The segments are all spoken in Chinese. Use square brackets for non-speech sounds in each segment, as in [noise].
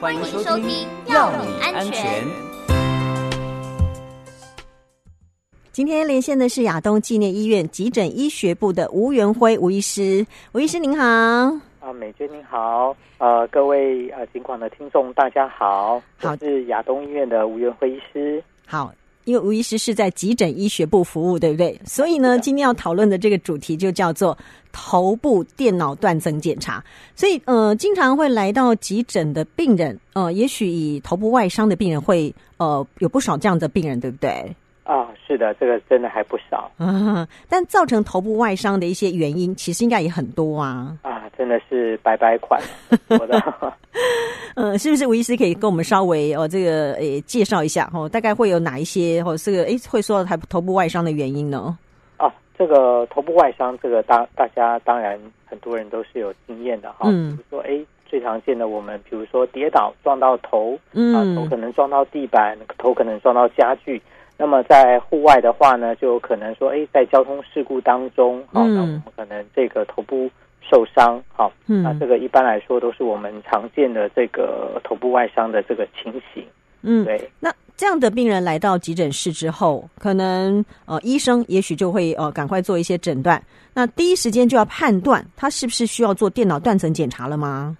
欢迎收听《药你安全》。今天连线的是亚东纪念医院急诊医学部的吴元辉吴医师，吴医师您好。啊，美娟您好。呃，各位呃，警广的听众大家好。好，我是亚东医院的吴元辉医师。好。因为吴医师是在急诊医学部服务，对不对？所以呢，今天要讨论的这个主题就叫做头部电脑断层检查。所以，呃，经常会来到急诊的病人，呃，也许以头部外伤的病人会，呃，有不少这样的病人，对不对？啊，是的，这个真的还不少。嗯，[laughs] 但造成头部外伤的一些原因，其实应该也很多啊。啊，真的是白白款。我的。[laughs] 嗯，是不是吴医师可以跟我们稍微哦，这个诶介绍一下哦，大概会有哪一些或者这个诶会说到头头部外伤的原因呢？啊，这个头部外伤，这个当大家当然很多人都是有经验的哈。嗯。比如说，诶，最常见的我们比如说跌倒撞到头，嗯，啊，头可能撞到地板，头可能撞到家具。那么在户外的话呢，就有可能说，哎，在交通事故当中，好，嗯，那我们可能这个头部。受伤，好，嗯，那这个一般来说都是我们常见的这个头部外伤的这个情形，嗯，对。那这样的病人来到急诊室之后，可能呃医生也许就会呃赶快做一些诊断，那第一时间就要判断他是不是需要做电脑断层检查了吗？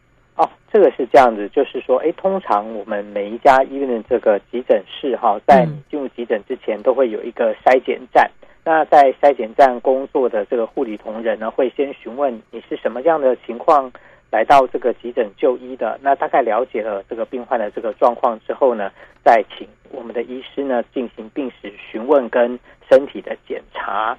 哦，这个是这样子，就是说，哎，通常我们每一家医院的这个急诊室哈，在你进入急诊之前都会有一个筛检站。那在筛检站工作的这个护理同仁呢，会先询问你是什么样的情况来到这个急诊就医的。那大概了解了这个病患的这个状况之后呢，再请我们的医师呢进行病史询问跟身体的检查。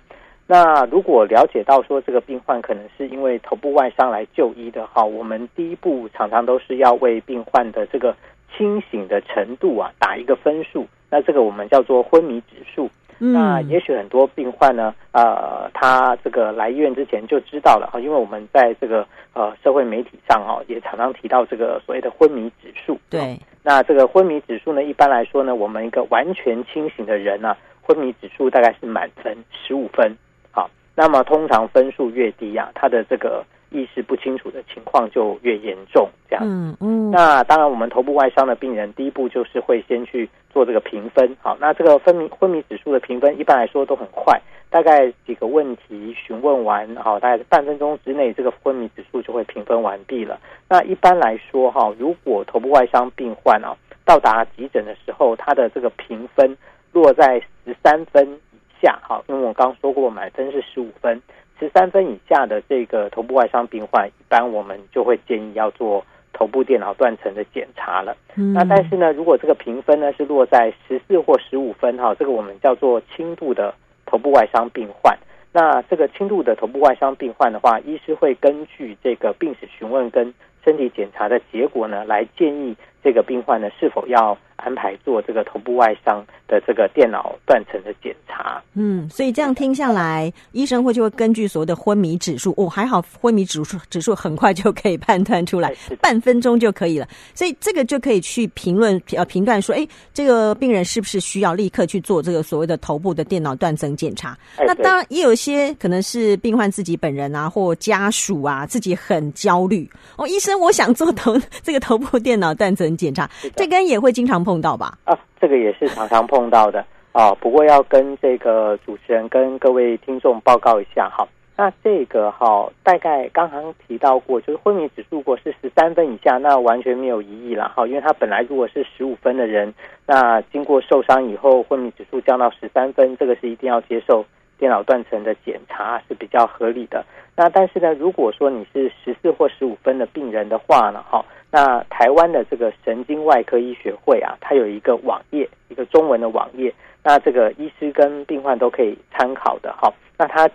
那如果了解到说这个病患可能是因为头部外伤来就医的哈，我们第一步常常都是要为病患的这个清醒的程度啊打一个分数。那这个我们叫做昏迷指数。那也许很多病患呢，呃，他这个来医院之前就知道了啊，因为我们在这个呃社会媒体上哈，也常常提到这个所谓的昏迷指数。对，那这个昏迷指数呢，一般来说呢，我们一个完全清醒的人呢，昏迷指数大概是满分十五分。好，那么通常分数越低啊，他的这个。意识不清楚的情况就越严重，这样。嗯嗯。那当然，我们头部外伤的病人，第一步就是会先去做这个评分。好，那这个昏迷昏迷指数的评分，一般来说都很快，大概几个问题询问完，好，大概半分钟之内，这个昏迷指数就会评分完毕了。那一般来说，哈，如果头部外伤病患啊到达急诊的时候，他的这个评分落在十三分以下，哈，因为我刚刚说过，满分是十五分。十三分以下的这个头部外伤病患，一般我们就会建议要做头部电脑断层的检查了。嗯。那但是呢，如果这个评分呢是落在十四或十五分哈，这个我们叫做轻度的头部外伤病患。那这个轻度的头部外伤病患的话，医师会根据这个病史询问跟身体检查的结果呢，来建议这个病患呢是否要。安排做这个头部外伤的这个电脑断层的检查。嗯，所以这样听下来，医生会就会根据所谓的昏迷指数，哦，还好昏迷指数指数很快就可以判断出来，[laughs] 半分钟就可以了。所以这个就可以去评论呃评断说，哎，这个病人是不是需要立刻去做这个所谓的头部的电脑断层检查？那当然也有一些可能是病患自己本人啊，或家属啊，自己很焦虑哦，医生，我想做头 [laughs] 这个头部电脑断层检查，这跟也会经常碰。碰到吧？啊，这个也是常常碰到的啊。不过要跟这个主持人跟各位听众报告一下哈。那这个哈，大概刚刚提到过，就是昏迷指数如果是十三分以下，那完全没有疑义了哈。因为他本来如果是十五分的人，那经过受伤以后，昏迷指数降到十三分，这个是一定要接受电脑断层的检查是比较合理的。那但是呢，如果说你是十四或十五分的病人的话呢，哈。那台湾的这个神经外科医学会啊，它有一个网页，一个中文的网页。那这个医师跟病患都可以参考的哈。那它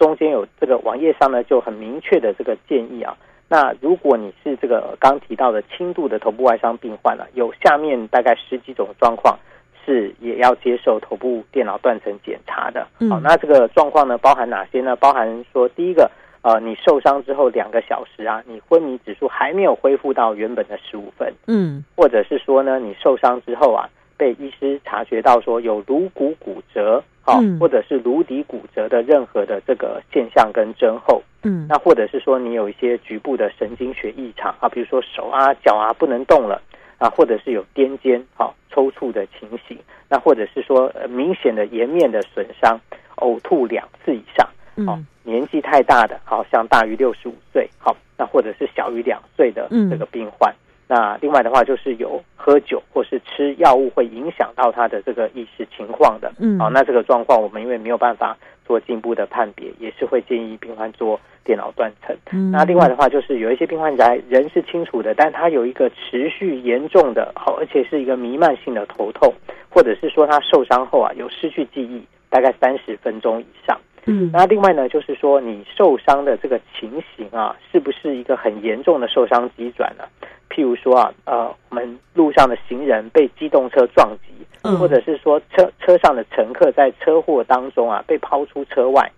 中间有这个网页上呢，就很明确的这个建议啊。那如果你是这个刚提到的轻度的头部外伤病患啊，有下面大概十几种状况是也要接受头部电脑断层检查的。好，那这个状况呢，包含哪些呢？包含说第一个。呃，你受伤之后两个小时啊，你昏迷指数还没有恢复到原本的十五分，嗯，或者是说呢，你受伤之后啊，被医师察觉到说有颅骨骨折，好、嗯，或者是颅底骨折的任何的这个现象跟征候，嗯，那或者是说你有一些局部的神经学异常啊，比如说手啊脚啊不能动了，啊，或者是有癫痫、好、啊、抽搐的情形，那或者是说、呃、明显的颜面的损伤，呕吐两次以上，哦、啊、年纪太大的，好、啊、像大于六十五岁，好、啊，那或者是小于两岁的这个病患。嗯那另外的话，就是有喝酒或是吃药物会影响到他的这个意识情况的，嗯，好，那这个状况我们因为没有办法做进一步的判别，也是会建议病患做电脑断层。嗯，那另外的话，就是有一些病患在人是清楚的，但他有一个持续严重的，好，而且是一个弥漫性的头痛，或者是说他受伤后啊有失去记忆，大概三十分钟以上。嗯，那另外呢，就是说你受伤的这个情形啊，是不是一个很严重的受伤急转呢？譬如说啊，呃，我们路上的行人被机动车撞击，或者是说车车上的乘客在车祸当中啊被抛出车外，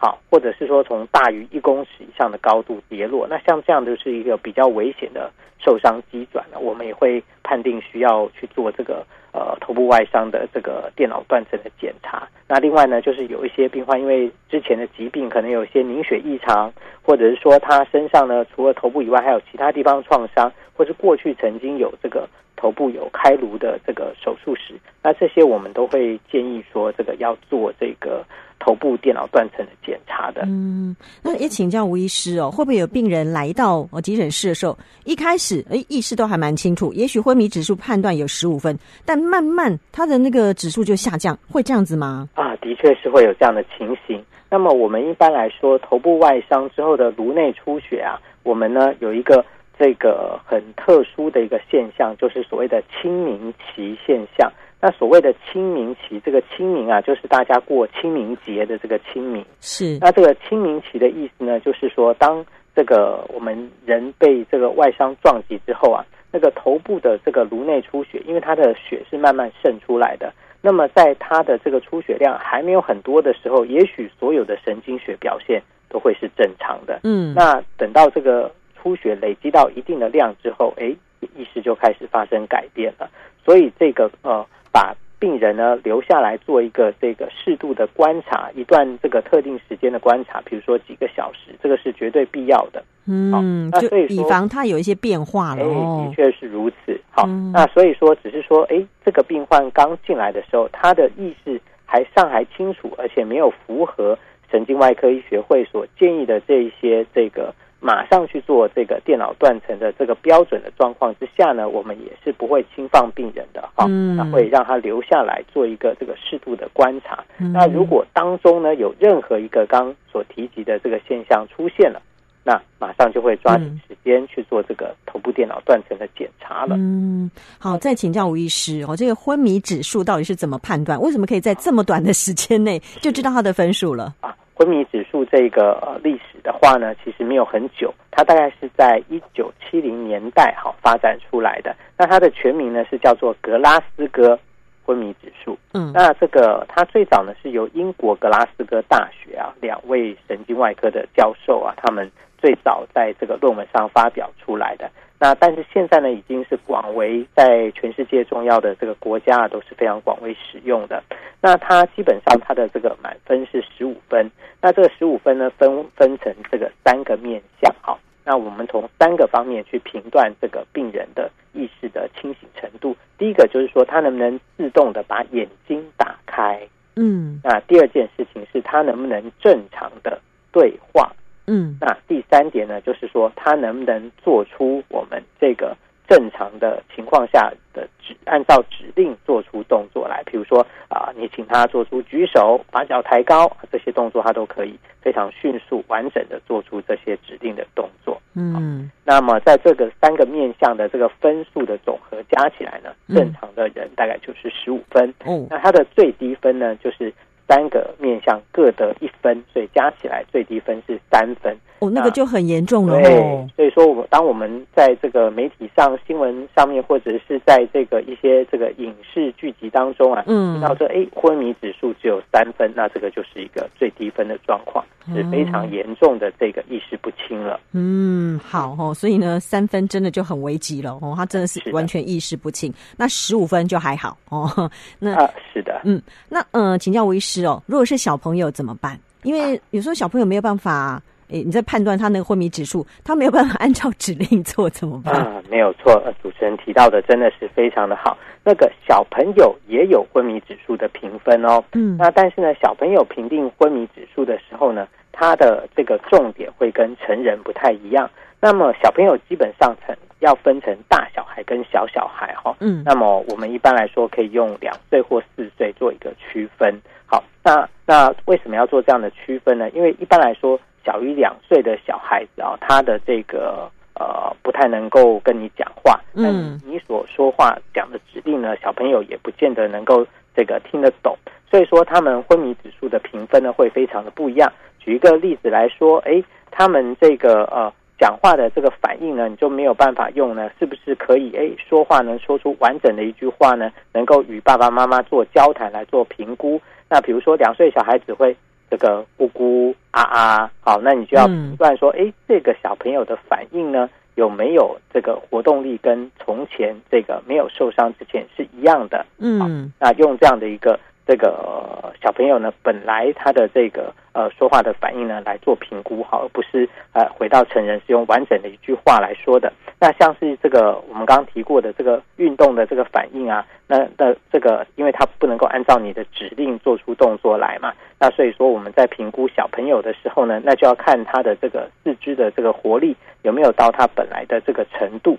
好，或者是说从大于一公尺以上的高度跌落，那像这样就是一个比较危险的受伤机转了，我们也会判定需要去做这个呃头部外伤的这个电脑断层的检查。那另外呢，就是有一些病患因为之前的疾病可能有一些凝血异常，或者是说他身上呢除了头部以外还有其他地方创伤。或是过去曾经有这个头部有开颅的这个手术史，那这些我们都会建议说，这个要做这个头部电脑断层的检查的。嗯，那也请教吴医师哦，会不会有病人来到哦急诊室的时候，一开始诶意识都还蛮清楚，也许昏迷指数判断有十五分，但慢慢他的那个指数就下降，会这样子吗？啊，的确是会有这样的情形。那么我们一般来说，头部外伤之后的颅内出血啊，我们呢有一个。这个很特殊的一个现象，就是所谓的清明期现象。那所谓的清明期，这个清明啊，就是大家过清明节的这个清明。是。那这个清明期的意思呢，就是说，当这个我们人被这个外伤撞击之后啊，那个头部的这个颅内出血，因为它的血是慢慢渗出来的。那么在它的这个出血量还没有很多的时候，也许所有的神经学表现都会是正常的。嗯。那等到这个。出血累积到一定的量之后，哎，意识就开始发生改变了。所以这个呃，把病人呢留下来做一个这个适度的观察，一段这个特定时间的观察，比如说几个小时，这个是绝对必要的。嗯，那所以以防他有一些变化了。哎，的确是如此。好，嗯、那所以说，只是说，哎，这个病患刚进来的时候，他的意识还尚还清楚，而且没有符合神经外科医学会所建议的这一些这个。马上去做这个电脑断层的这个标准的状况之下呢，我们也是不会轻放病人的哈，那会让他留下来做一个这个适度的观察。那如果当中呢有任何一个刚所提及的这个现象出现了，那马上就会抓紧时间去做这个头部电脑断层的检查了。嗯，好，再请教吴医师哦，这个昏迷指数到底是怎么判断？为什么可以在这么短的时间内就知道他的分数了？啊。昏迷指数这个呃历史的话呢，其实没有很久，它大概是在一九七零年代好发展出来的。那它的全名呢是叫做格拉斯哥昏迷指数。嗯，那这个它最早呢是由英国格拉斯哥大学啊两位神经外科的教授啊，他们最早在这个论文上发表出来的。那但是现在呢，已经是广为在全世界重要的这个国家啊，都是非常广为使用的。那它基本上它的这个满分是十五分。那这个十五分呢，分分成这个三个面向。好，那我们从三个方面去评断这个病人的意识的清醒程度。第一个就是说，他能不能自动的把眼睛打开？嗯。那第二件事情是他能不能正常的对话？嗯，那第三点呢，就是说他能不能做出我们这个正常的情况下的指，按照指令做出动作来，比如说啊，你请他做出举手、把脚抬高这些动作，他都可以非常迅速、完整的做出这些指定的动作。嗯，那么在这个三个面向的这个分数的总和加起来呢，正常的人大概就是十五分。嗯，那他的最低分呢，就是。三个面向各得一分，所以加起来最低分是三分。哦，那个就很严重了哦。对，所以说我们当我们在这个媒体上、新闻上面，或者是在这个一些这个影视剧集当中啊，嗯，听到说哎，昏迷指数只有三分，那这个就是一个最低分的状况，是非常严重的这个意识不清了。嗯，好哦，所以呢，三分真的就很危急了哦，他真的是完全意识不清。那十五分就还好哦。[laughs] 那啊，是的，嗯，那嗯、呃，请教吴医师哦，如果是小朋友怎么办？因为有时候小朋友没有办法。诶，你在判断他那个昏迷指数，他没有办法按照指令做，怎么办？啊，没有错，主持人提到的真的是非常的好。那个小朋友也有昏迷指数的评分哦，嗯，那但是呢，小朋友评定昏迷指数的时候呢，他的这个重点会跟成人不太一样。那么小朋友基本上成要分成大小孩跟小小孩哈，嗯，那么我们一般来说可以用两岁或四岁做一个区分。好，那那为什么要做这样的区分呢？因为一般来说，小于两岁的小孩子啊，他的这个呃不太能够跟你讲话，嗯，你所说话讲的指令呢，小朋友也不见得能够这个听得懂，所以说他们昏迷指数的评分呢会非常的不一样。举一个例子来说，诶，他们这个呃。讲话的这个反应呢，你就没有办法用呢？是不是可以诶说话能说出完整的一句话呢？能够与爸爸妈妈做交谈来做评估？那比如说两岁小孩子会这个咕咕啊啊，好，那你就要判断说，诶，这个小朋友的反应呢，有没有这个活动力跟从前这个没有受伤之前是一样的？嗯，那用这样的一个。这个小朋友呢，本来他的这个呃说话的反应呢来做评估好，而不是呃回到成人是用完整的一句话来说的。那像是这个我们刚刚提过的这个运动的这个反应啊，那那这个因为他不能够按照你的指令做出动作来嘛，那所以说我们在评估小朋友的时候呢，那就要看他的这个四肢的这个活力有没有到他本来的这个程度。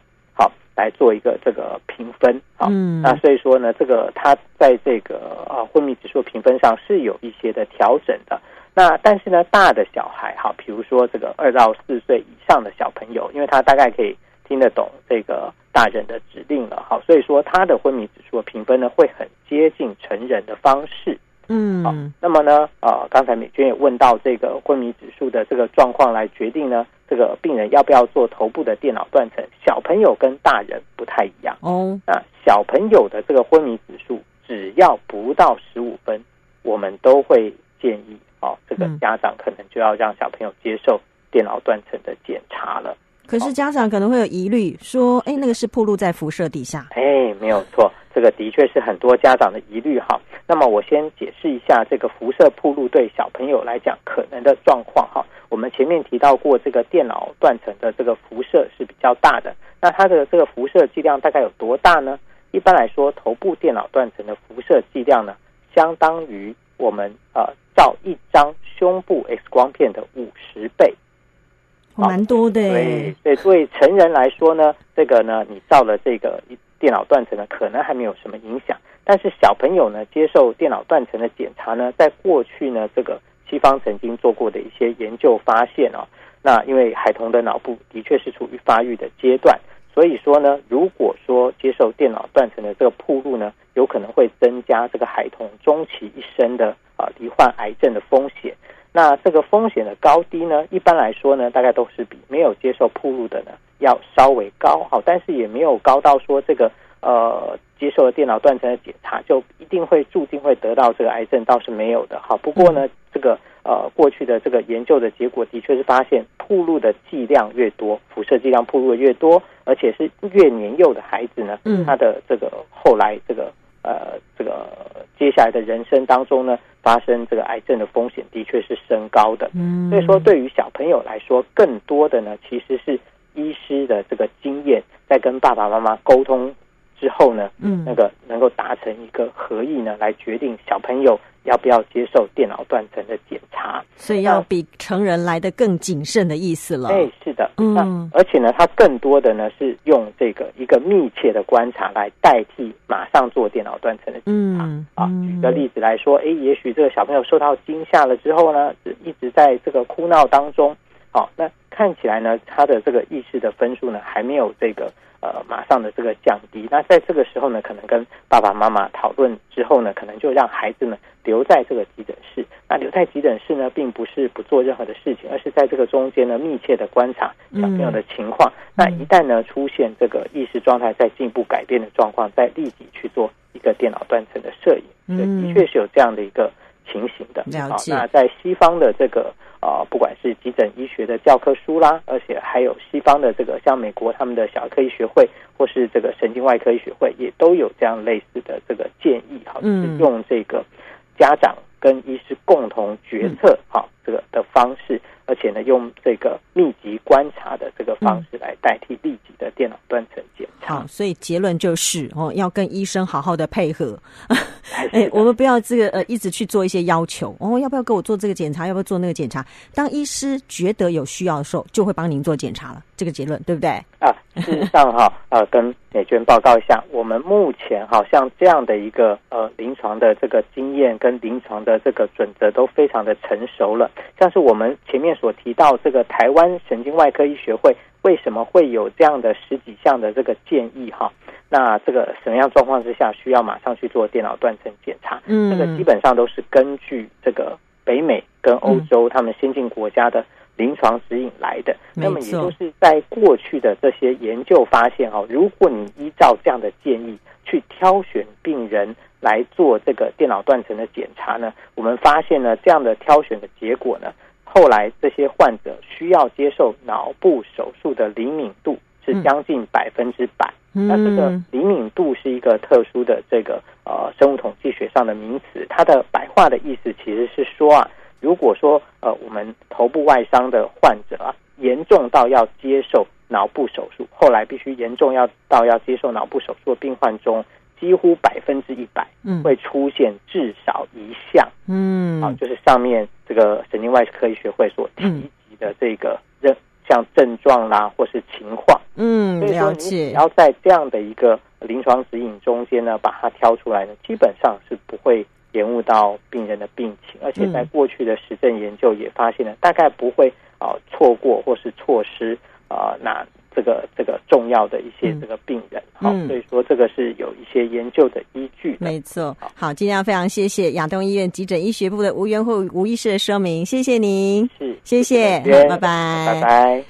来做一个这个评分啊，嗯，那所以说呢，这个他在这个啊昏迷指数评分上是有一些的调整的。那但是呢，大的小孩哈，比如说这个二到四岁以上的小朋友，因为他大概可以听得懂这个大人的指令了，好，所以说他的昏迷指数的评分呢会很接近成人的方式。嗯，好，那么呢，啊，刚才美娟也问到这个昏迷指数的这个状况来决定呢，这个病人要不要做头部的电脑断层？小朋友跟大人不太一样哦。那小朋友的这个昏迷指数只要不到十五分，我们都会建议哦，这个家长可能就要让小朋友接受电脑断层的检查了。可是家长可能会有疑虑，说：“哎，那个是暴露在辐射底下。”哎，没有错，这个的确是很多家长的疑虑哈。那么我先解释一下这个辐射暴露对小朋友来讲可能的状况哈。我们前面提到过，这个电脑断层的这个辐射是比较大的。那它的这个辐射剂量大概有多大呢？一般来说，头部电脑断层的辐射剂量呢，相当于我们呃照一张胸部 X 光片的五十倍。蛮多的，对对，对成人来说呢，这个呢，你照了这个电脑断层呢，可能还没有什么影响。但是小朋友呢，接受电脑断层的检查呢，在过去呢，这个西方曾经做过的一些研究发现哦，那因为孩童的脑部的确是处于发育的阶段，所以说呢，如果说接受电脑断层的这个铺路呢，有可能会增加这个孩童终其一生的啊罹患癌症的风险。那这个风险的高低呢，一般来说呢，大概都是比没有接受铺路的呢要稍微高，好，但是也没有高到说这个呃接受了电脑断层的检查就一定会注定会得到这个癌症，倒是没有的，好。不过呢，这个呃过去的这个研究的结果的确是发现，铺路的剂量越多，辐射剂量铺路的越多，而且是越年幼的孩子呢，他的这个后来这个。呃，这个接下来的人生当中呢，发生这个癌症的风险的确是升高的。嗯，所以说对于小朋友来说，更多的呢，其实是医师的这个经验，在跟爸爸妈妈沟通之后呢，嗯，那个能够达成一个合意呢，来决定小朋友要不要接受电脑断层的检查。所以要比成人来的更谨慎的意思了。哎，是的，嗯，而且呢，它更多的呢是用这个一个密切的观察来代替马上做电脑断层的检查。嗯，啊，举个例子来说，哎，也许这个小朋友受到惊吓了之后呢，一直在这个哭闹当中。好，那看起来呢，他的这个意识的分数呢，还没有这个。呃，马上的这个降低。那在这个时候呢，可能跟爸爸妈妈讨论之后呢，可能就让孩子呢留在这个急诊室。那留在急诊室呢，并不是不做任何的事情，而是在这个中间呢，密切的观察小朋友的情况。嗯、那一旦呢出现这个意识状态在进一步改变的状况，再立即去做一个电脑断层的摄影。嗯，的确是有这样的一个情形的。了解。那在西方的这个。啊、呃，不管是急诊医学的教科书啦，而且还有西方的这个，像美国他们的小儿科医学会，或是这个神经外科医学会，也都有这样类似的这个建议，哈，就是用这个家长跟医师共同决策，哈，这个的方式而且呢，用这个密集观察的这个方式来代替立即的电脑断层检查。好，所以结论就是哦，要跟医生好好的配合。哎，[laughs] 我们不要这个呃，一直去做一些要求哦，要不要给我做这个检查？要不要做那个检查？当医师觉得有需要的时候，就会帮您做检查了。这个结论对不对？啊，事实上哈，[laughs] 呃，跟美娟报告一下，我们目前好像这样的一个呃临床的这个经验跟临床的这个准则都非常的成熟了。像是我们前面所提到这个台湾神经外科医学会为什么会有这样的十几项的这个建议哈？那这个什么样状况之下需要马上去做电脑断层检查？嗯，这个基本上都是根据这个北美跟欧洲他们先进国家的。临床指引来的，那么也就是在过去的这些研究发现哦，如果你依照这样的建议去挑选病人来做这个电脑断层的检查呢，我们发现呢，这样的挑选的结果呢，后来这些患者需要接受脑部手术的灵敏度是将近百分之百。嗯、那这个灵敏度是一个特殊的这个呃生物统计学上的名词，它的白话的意思其实是说啊。如果说呃，我们头部外伤的患者啊，严重到要接受脑部手术，后来必须严重要到要接受脑部手术的病患中，几乎百分之一百，嗯，会出现至少一项，嗯，啊，就是上面这个神经外科医学会所提及的这个症，像症状啦，或是情况，嗯。所以说你只要在这样的一个临床指引中间呢，把它挑出来呢，基本上是不会。延误到病人的病情，而且在过去的实证研究也发现了，大概不会啊错过或是错失啊那这个这个重要的一些这个病人，好，所以说这个是有一些研究的依据的。没错，好，今天要非常谢谢亚东医院急诊医学部的吴元慧吴医师的说明，谢谢您，是，谢谢，谢谢，拜拜，拜拜。